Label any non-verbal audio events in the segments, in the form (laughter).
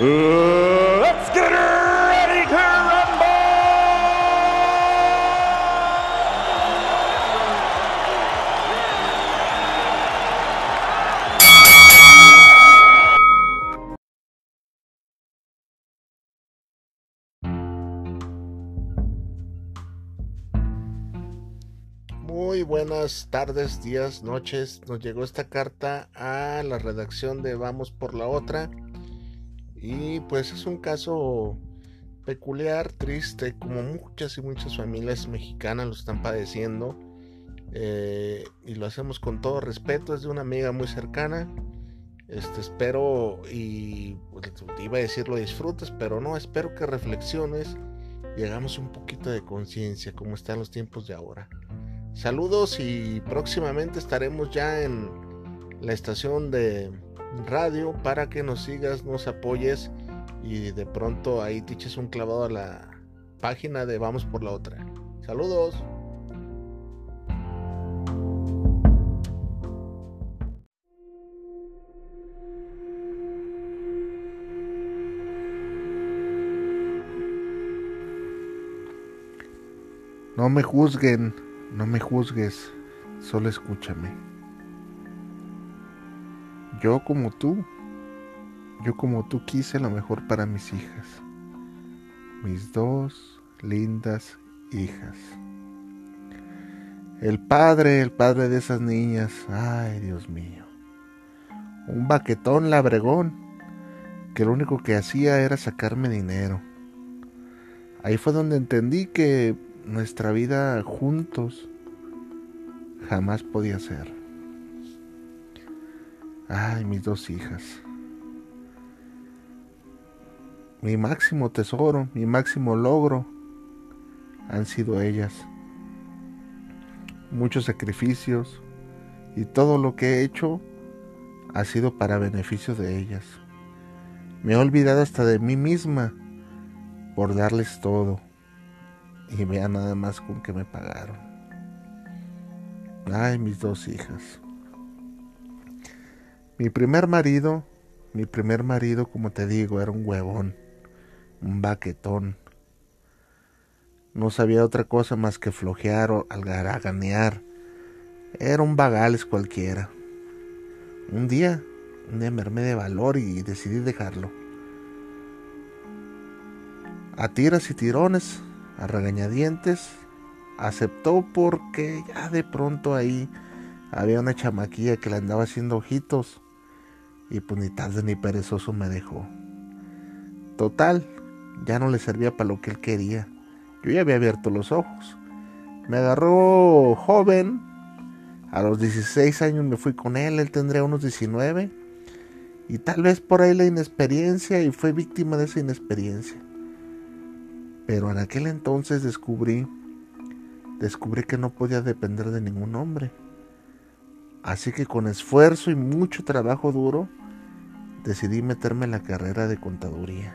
let's get! Muy buenas tardes, días, noches. Nos llegó esta carta a la redacción de Vamos por la otra. Y pues es un caso peculiar, triste, como muchas y muchas familias mexicanas lo están padeciendo. Eh, y lo hacemos con todo respeto, es de una amiga muy cercana. Este, espero y pues, iba a decir lo disfrutes, pero no, espero que reflexiones y hagamos un poquito de conciencia como están los tiempos de ahora. Saludos y próximamente estaremos ya en la estación de radio para que nos sigas, nos apoyes y de pronto ahí te eches un clavado a la página de Vamos por la otra. Saludos. No me juzguen, no me juzgues, solo escúchame. Yo como tú, yo como tú quise lo mejor para mis hijas, mis dos lindas hijas. El padre, el padre de esas niñas, ay Dios mío, un baquetón labregón, que lo único que hacía era sacarme dinero. Ahí fue donde entendí que nuestra vida juntos jamás podía ser. Ay, mis dos hijas. Mi máximo tesoro, mi máximo logro han sido ellas. Muchos sacrificios y todo lo que he hecho ha sido para beneficio de ellas. Me he olvidado hasta de mí misma por darles todo y vea nada más con que me pagaron. Ay, mis dos hijas. Mi primer marido, mi primer marido, como te digo, era un huevón, un baquetón. No sabía otra cosa más que flojear o algaraganear. Era un vagales cualquiera. Un día, un día me armé de valor y decidí dejarlo. A tiras y tirones a regañadientes, aceptó porque ya de pronto ahí había una chamaquilla que le andaba haciendo ojitos y pues ni tarde ni perezoso me dejó. Total, ya no le servía para lo que él quería. Yo ya había abierto los ojos. Me agarró joven. A los 16 años me fui con él, él tendría unos 19. Y tal vez por ahí la inexperiencia y fue víctima de esa inexperiencia. Pero en aquel entonces descubrí, descubrí que no podía depender de ningún hombre. Así que con esfuerzo y mucho trabajo duro, decidí meterme en la carrera de contaduría.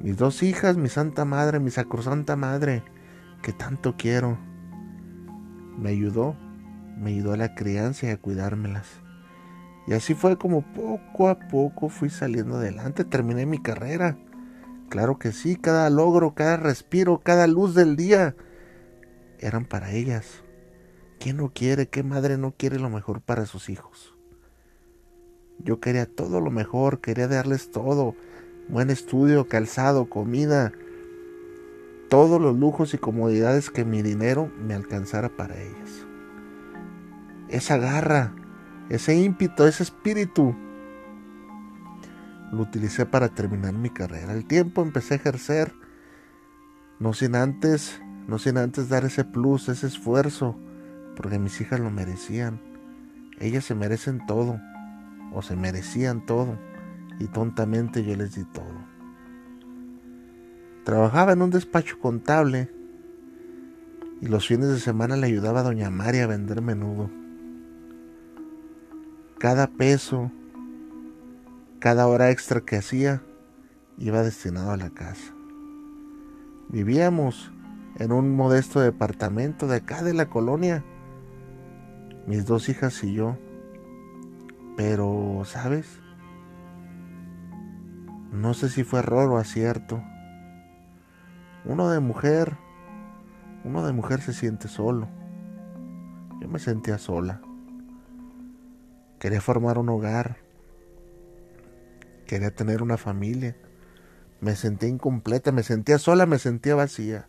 Mis dos hijas, mi santa madre, mi sacrosanta madre, que tanto quiero, me ayudó, me ayudó a la crianza y a cuidármelas. Y así fue como poco a poco fui saliendo adelante, terminé mi carrera Claro que sí, cada logro, cada respiro, cada luz del día eran para ellas. ¿Quién no quiere, qué madre no quiere lo mejor para sus hijos? Yo quería todo lo mejor, quería darles todo, buen estudio, calzado, comida, todos los lujos y comodidades que mi dinero me alcanzara para ellas. Esa garra, ese ímpetu, ese espíritu lo utilicé para terminar mi carrera. El tiempo empecé a ejercer, no sin antes, no sin antes dar ese plus, ese esfuerzo, porque mis hijas lo merecían. Ellas se merecen todo, o se merecían todo, y tontamente yo les di todo. Trabajaba en un despacho contable y los fines de semana le ayudaba a doña María a vender menudo. Cada peso, cada hora extra que hacía, iba destinado a la casa. Vivíamos en un modesto departamento de acá de la colonia, mis dos hijas y yo. Pero, ¿sabes? No sé si fue error o acierto. Uno de mujer, uno de mujer se siente solo. Yo me sentía sola. Quería formar un hogar. Quería tener una familia. Me sentía incompleta, me sentía sola, me sentía vacía.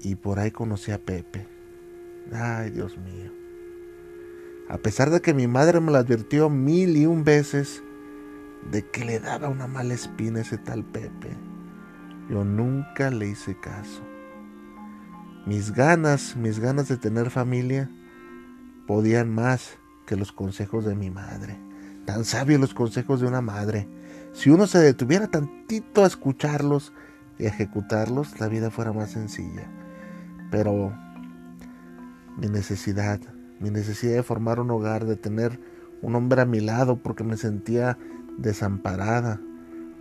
Y por ahí conocí a Pepe. Ay, Dios mío. A pesar de que mi madre me lo advirtió mil y un veces de que le daba una mala espina ese tal Pepe, yo nunca le hice caso. Mis ganas, mis ganas de tener familia podían más que los consejos de mi madre. Tan sabios los consejos de una madre. Si uno se detuviera tantito a escucharlos y ejecutarlos, la vida fuera más sencilla. Pero mi necesidad, mi necesidad de formar un hogar, de tener un hombre a mi lado porque me sentía desamparada,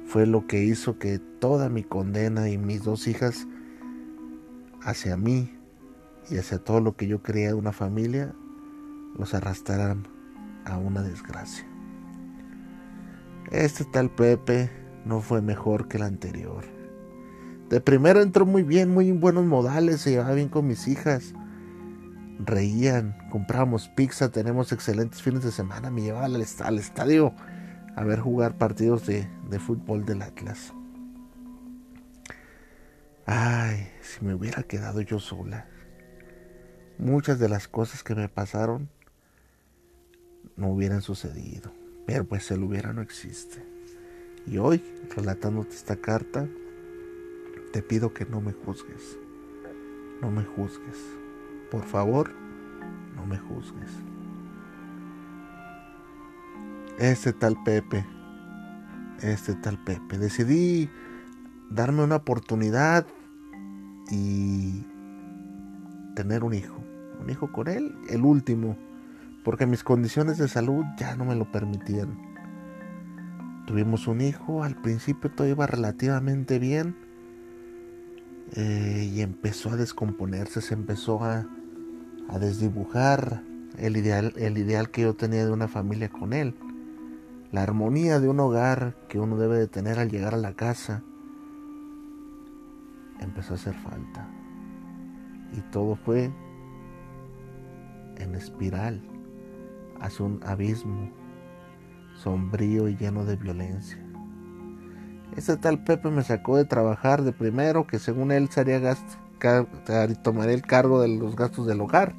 fue lo que hizo que toda mi condena y mis dos hijas hacia mí y hacia todo lo que yo creía de una familia los arrastraran a una desgracia. Este tal Pepe no fue mejor que el anterior. De primero entró muy bien, muy en buenos modales, se llevaba bien con mis hijas. Reían, comprábamos pizza, tenemos excelentes fines de semana, me llevaba al, estadio a ver jugar partidos de, de fútbol del Atlas. Ay, si me hubiera quedado yo sola. Muchas de las cosas que me pasaron no hubieran sucedido. Pero pues el hubiera no existe. Y hoy, relatándote esta carta, te pido que no me juzgues. No me juzgues. Por favor, no me juzgues. Este tal Pepe, este tal Pepe, decidí darme una oportunidad y tener un hijo. Un hijo con él, el último porque mis condiciones de salud ya no me lo permitían. Tuvimos un hijo, al principio todo iba relativamente bien eh, y empezó a descomponerse, se empezó a, a desdibujar el ideal, el ideal que yo tenía de una familia con él, la armonía de un hogar que uno debe de tener al llegar a la casa, empezó a hacer falta. Y todo fue en espiral hacia un abismo sombrío y lleno de violencia. Ese tal Pepe me sacó de trabajar de primero, que según él sería gasto, tomaría el cargo de los gastos del hogar.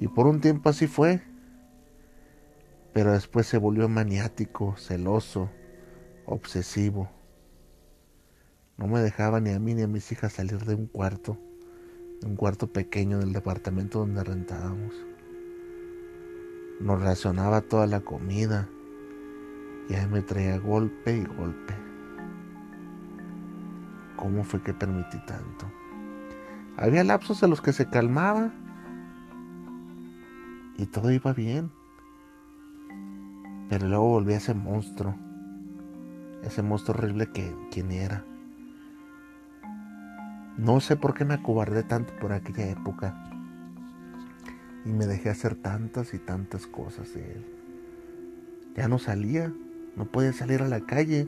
Y por un tiempo así fue. Pero después se volvió maniático, celoso, obsesivo. No me dejaba ni a mí ni a mis hijas salir de un cuarto, de un cuarto pequeño del departamento donde rentábamos. Nos racionaba toda la comida. Y ahí me traía golpe y golpe. ¿Cómo fue que permití tanto? Había lapsos en los que se calmaba y todo iba bien. Pero luego volvía ese monstruo, ese monstruo horrible que quien era. No sé por qué me acobardé tanto por aquella época y me dejé hacer tantas y tantas cosas de él. Ya no salía, no podía salir a la calle,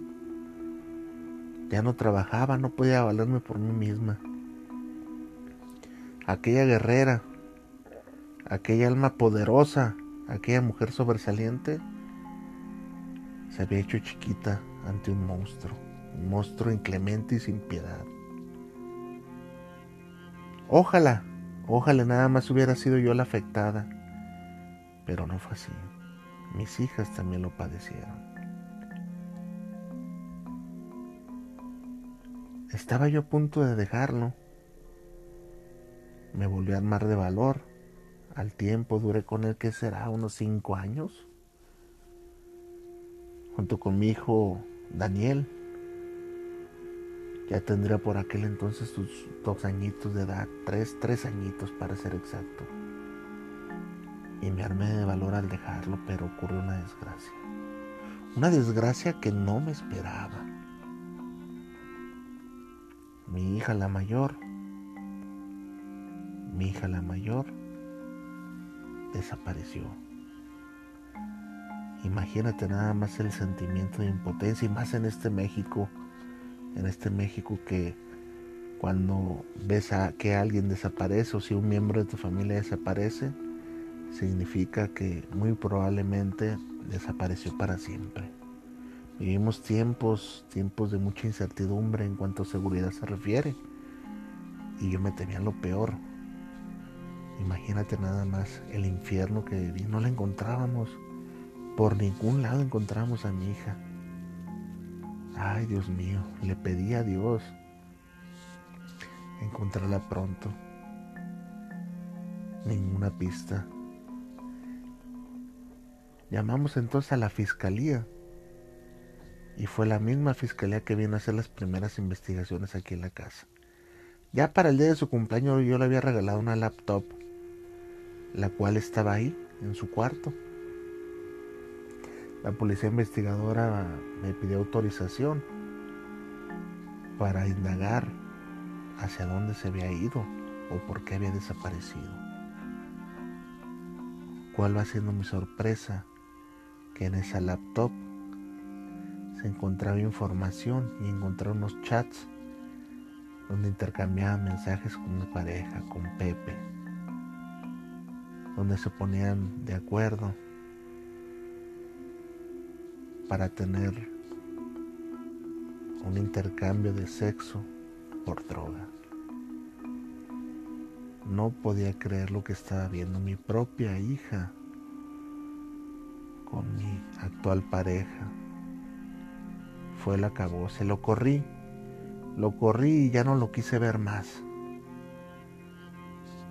ya no trabajaba, no podía valerme por mí misma. Aquella guerrera, aquella alma poderosa, aquella mujer sobresaliente, se había hecho chiquita ante un monstruo, un monstruo inclemente y sin piedad. Ojalá Ojalá nada más hubiera sido yo la afectada. Pero no fue así. Mis hijas también lo padecieron. Estaba yo a punto de dejarlo. Me volví a armar de valor. Al tiempo duré con él que será unos cinco años. junto con mi hijo Daniel. Ya tendría por aquel entonces sus dos añitos de edad, tres, tres añitos para ser exacto. Y me armé de valor al dejarlo, pero ocurrió una desgracia. Una desgracia que no me esperaba. Mi hija la mayor, mi hija la mayor, desapareció. Imagínate nada más el sentimiento de impotencia y más en este México, en este México que cuando ves a que alguien desaparece o si un miembro de tu familia desaparece, significa que muy probablemente desapareció para siempre. Vivimos tiempos, tiempos de mucha incertidumbre en cuanto a seguridad se refiere. Y yo me temía lo peor. Imagínate nada más el infierno que viví. No la encontrábamos. Por ningún lado encontramos a mi hija. Ay, Dios mío, le pedí a Dios encontrarla pronto. Ninguna pista. Llamamos entonces a la fiscalía y fue la misma fiscalía que vino a hacer las primeras investigaciones aquí en la casa. Ya para el día de su cumpleaños yo le había regalado una laptop, la cual estaba ahí, en su cuarto. La policía investigadora me pidió autorización para indagar hacia dónde se había ido o por qué había desaparecido. ¿Cuál va siendo mi sorpresa? Que en esa laptop se encontraba información y encontré unos chats donde intercambiaba mensajes con mi pareja, con Pepe, donde se ponían de acuerdo para tener un intercambio de sexo por droga. No podía creer lo que estaba viendo mi propia hija con mi actual pareja fue el acabó. Se lo corrí. Lo corrí y ya no lo quise ver más.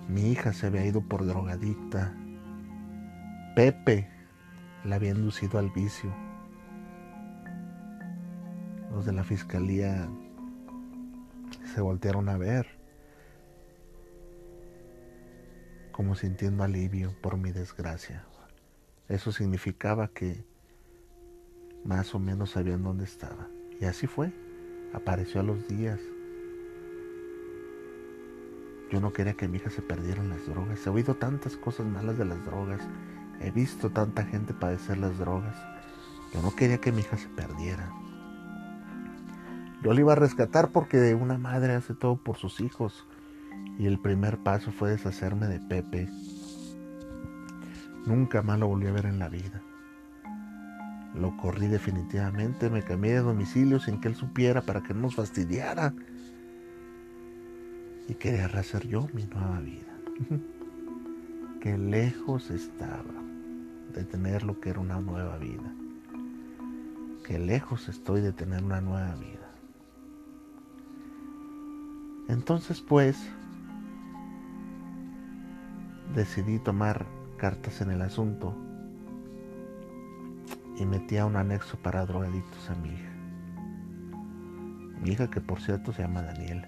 Mi hija se había ido por drogadicta. Pepe la había inducido al vicio. Los de la fiscalía se voltearon a ver, como sintiendo alivio por mi desgracia. Eso significaba que más o menos sabían dónde estaba. Y así fue. Apareció a los días. Yo no quería que mi hija se perdiera en las drogas. He oído tantas cosas malas de las drogas. He visto tanta gente padecer las drogas. Yo no quería que mi hija se perdiera. Yo la iba a rescatar porque una madre hace todo por sus hijos. Y el primer paso fue deshacerme de Pepe. Nunca más lo volví a ver en la vida. Lo corrí definitivamente, me cambié de domicilio sin que él supiera para que no nos fastidiara. Y quería rehacer yo mi nueva vida. (laughs) Qué lejos estaba de tener lo que era una nueva vida. Qué lejos estoy de tener una nueva vida. Entonces pues decidí tomar cartas en el asunto y metía un anexo para drogadictos a mi hija. Mi hija que por cierto se llama Daniel.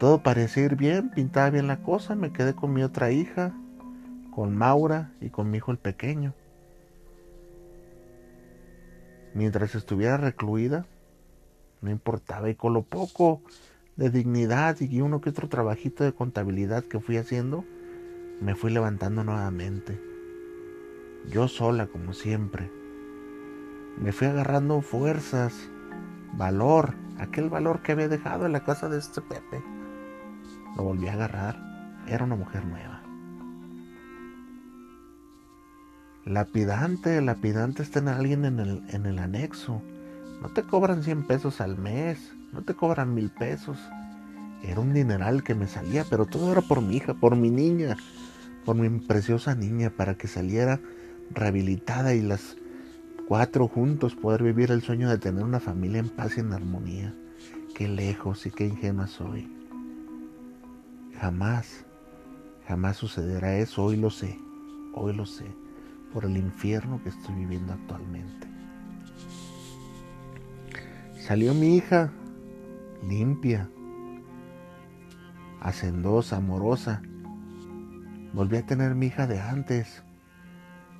Todo parecía ir bien, pintaba bien la cosa, me quedé con mi otra hija, con Maura y con mi hijo el pequeño. Mientras estuviera recluida, no importaba y con lo poco de dignidad y uno que otro trabajito de contabilidad que fui haciendo, me fui levantando nuevamente yo sola como siempre. Me fui agarrando fuerzas, valor, aquel valor que había dejado en la casa de este Pepe. Lo volví a agarrar. Era una mujer nueva. Lapidante, lapidante es tener a alguien en el, en el anexo. No te cobran 100 pesos al mes, no te cobran mil pesos. Era un dineral que me salía, pero todo era por mi hija, por mi niña, por mi preciosa niña, para que saliera rehabilitada y las cuatro juntos poder vivir el sueño de tener una familia en paz y en armonía. Qué lejos y qué ingenua soy. Jamás, jamás sucederá eso, hoy lo sé, hoy lo sé. por el infierno que estoy viviendo actualmente. Salió mi hija, limpia, hacendosa, amorosa. Volví a tener mi hija de antes.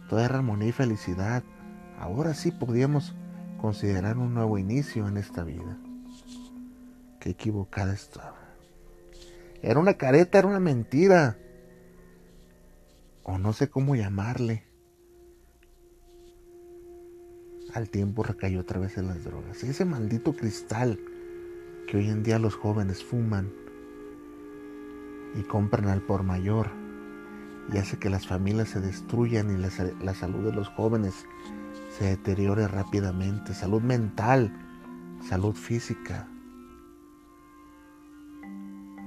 Toda armonía y felicidad. Ahora sí podíamos considerar un nuevo inicio en esta vida. Qué equivocada estaba. Era una careta, era una mentira. O no sé cómo llamarle. Al tiempo recayó otra vez en las drogas. Ese maldito cristal que hoy en día los jóvenes fuman y compran al por mayor y hace que las familias se destruyan y la, la salud de los jóvenes se deteriore rápidamente. Salud mental, salud física.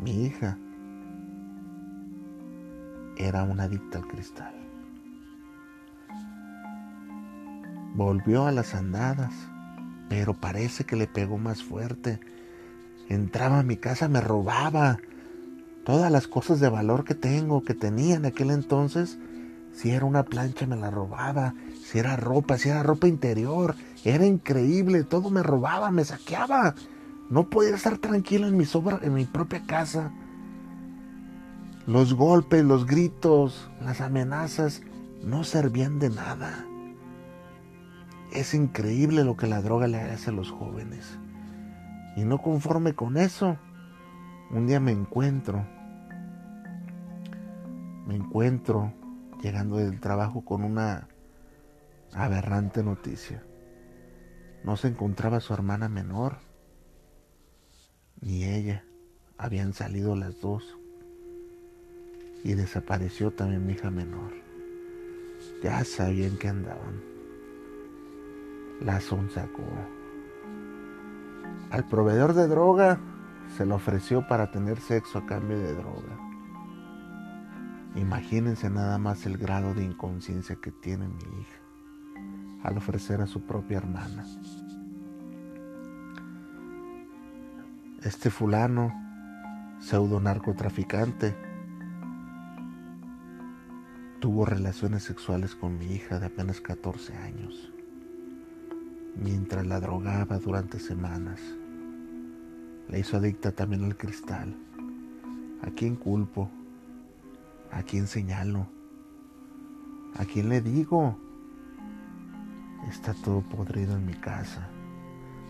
Mi hija era una adicta al cristal. Volvió a las andadas, pero parece que le pegó más fuerte. Entraba a mi casa, me robaba todas las cosas de valor que tengo, que tenía en aquel entonces. Si era una plancha me la robaba, si era ropa, si era ropa interior, era increíble, todo me robaba, me saqueaba. No podía estar tranquilo en mi, en mi propia casa. Los golpes, los gritos, las amenazas no servían de nada. Es increíble lo que la droga le hace a los jóvenes. Y no conforme con eso, un día me encuentro, me encuentro llegando del trabajo con una aberrante noticia. No se encontraba su hermana menor ni ella. Habían salido las dos. Y desapareció también mi hija menor. Ya sabían que andaban. La sacó. Al proveedor de droga se le ofreció para tener sexo a cambio de droga. Imagínense nada más el grado de inconsciencia que tiene mi hija al ofrecer a su propia hermana. Este fulano, pseudo narcotraficante, tuvo relaciones sexuales con mi hija de apenas 14 años, mientras la drogaba durante semanas. La hizo adicta también al cristal. ¿A quién culpo? ¿A quién señalo? ¿A quién le digo? Está todo podrido en mi casa.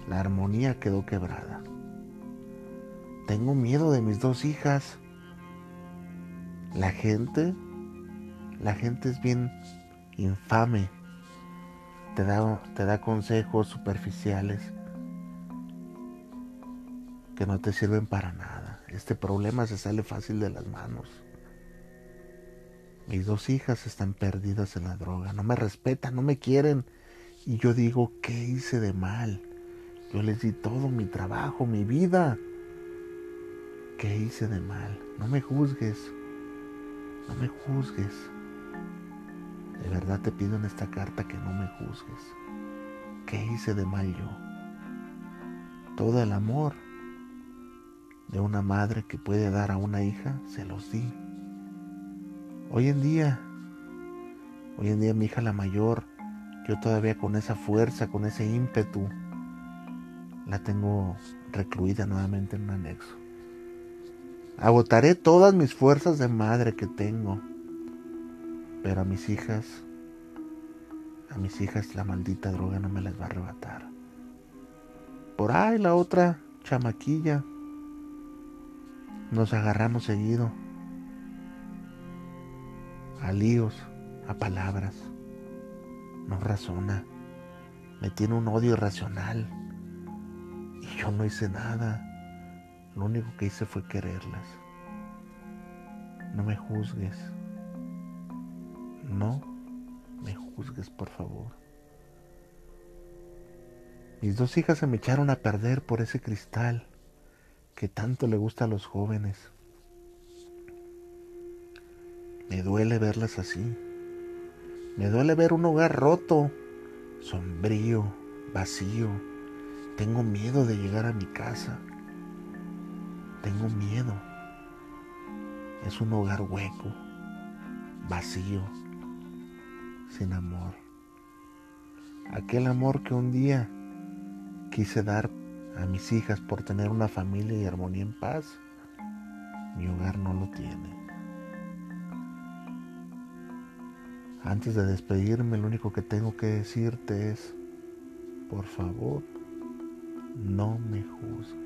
La armonía quedó quebrada. Tengo miedo de mis dos hijas. La gente, la gente es bien infame. Te da, te da consejos superficiales que no te sirven para nada. Este problema se sale fácil de las manos. Mis dos hijas están perdidas en la droga. No me respetan, no me quieren. Y yo digo, ¿qué hice de mal? Yo les di todo mi trabajo, mi vida. ¿Qué hice de mal? No me juzgues. No me juzgues. De verdad te pido en esta carta que no me juzgues. ¿Qué hice de mal yo? Todo el amor de una madre que puede dar a una hija, se los di. Hoy en día, hoy en día mi hija la mayor, yo todavía con esa fuerza, con ese ímpetu, la tengo recluida nuevamente en un anexo. Agotaré todas mis fuerzas de madre que tengo. Pero a mis hijas, a mis hijas la maldita droga no me las va a arrebatar. Por ahí la otra chamaquilla. Nos agarramos seguido. A líos, a palabras. No razona. Me tiene un odio irracional. Y yo no hice nada. Lo único que hice fue quererlas. No me juzgues. No me juzgues, por favor. Mis dos hijas se me echaron a perder por ese cristal que tanto le gusta a los jóvenes. Me duele verlas así. Me duele ver un hogar roto, sombrío, vacío. Tengo miedo de llegar a mi casa. Tengo miedo. Es un hogar hueco, vacío, sin amor. Aquel amor que un día quise dar a mis hijas por tener una familia y armonía en paz, mi hogar no lo tiene. Antes de despedirme, lo único que tengo que decirte es, por favor, no me juzgues.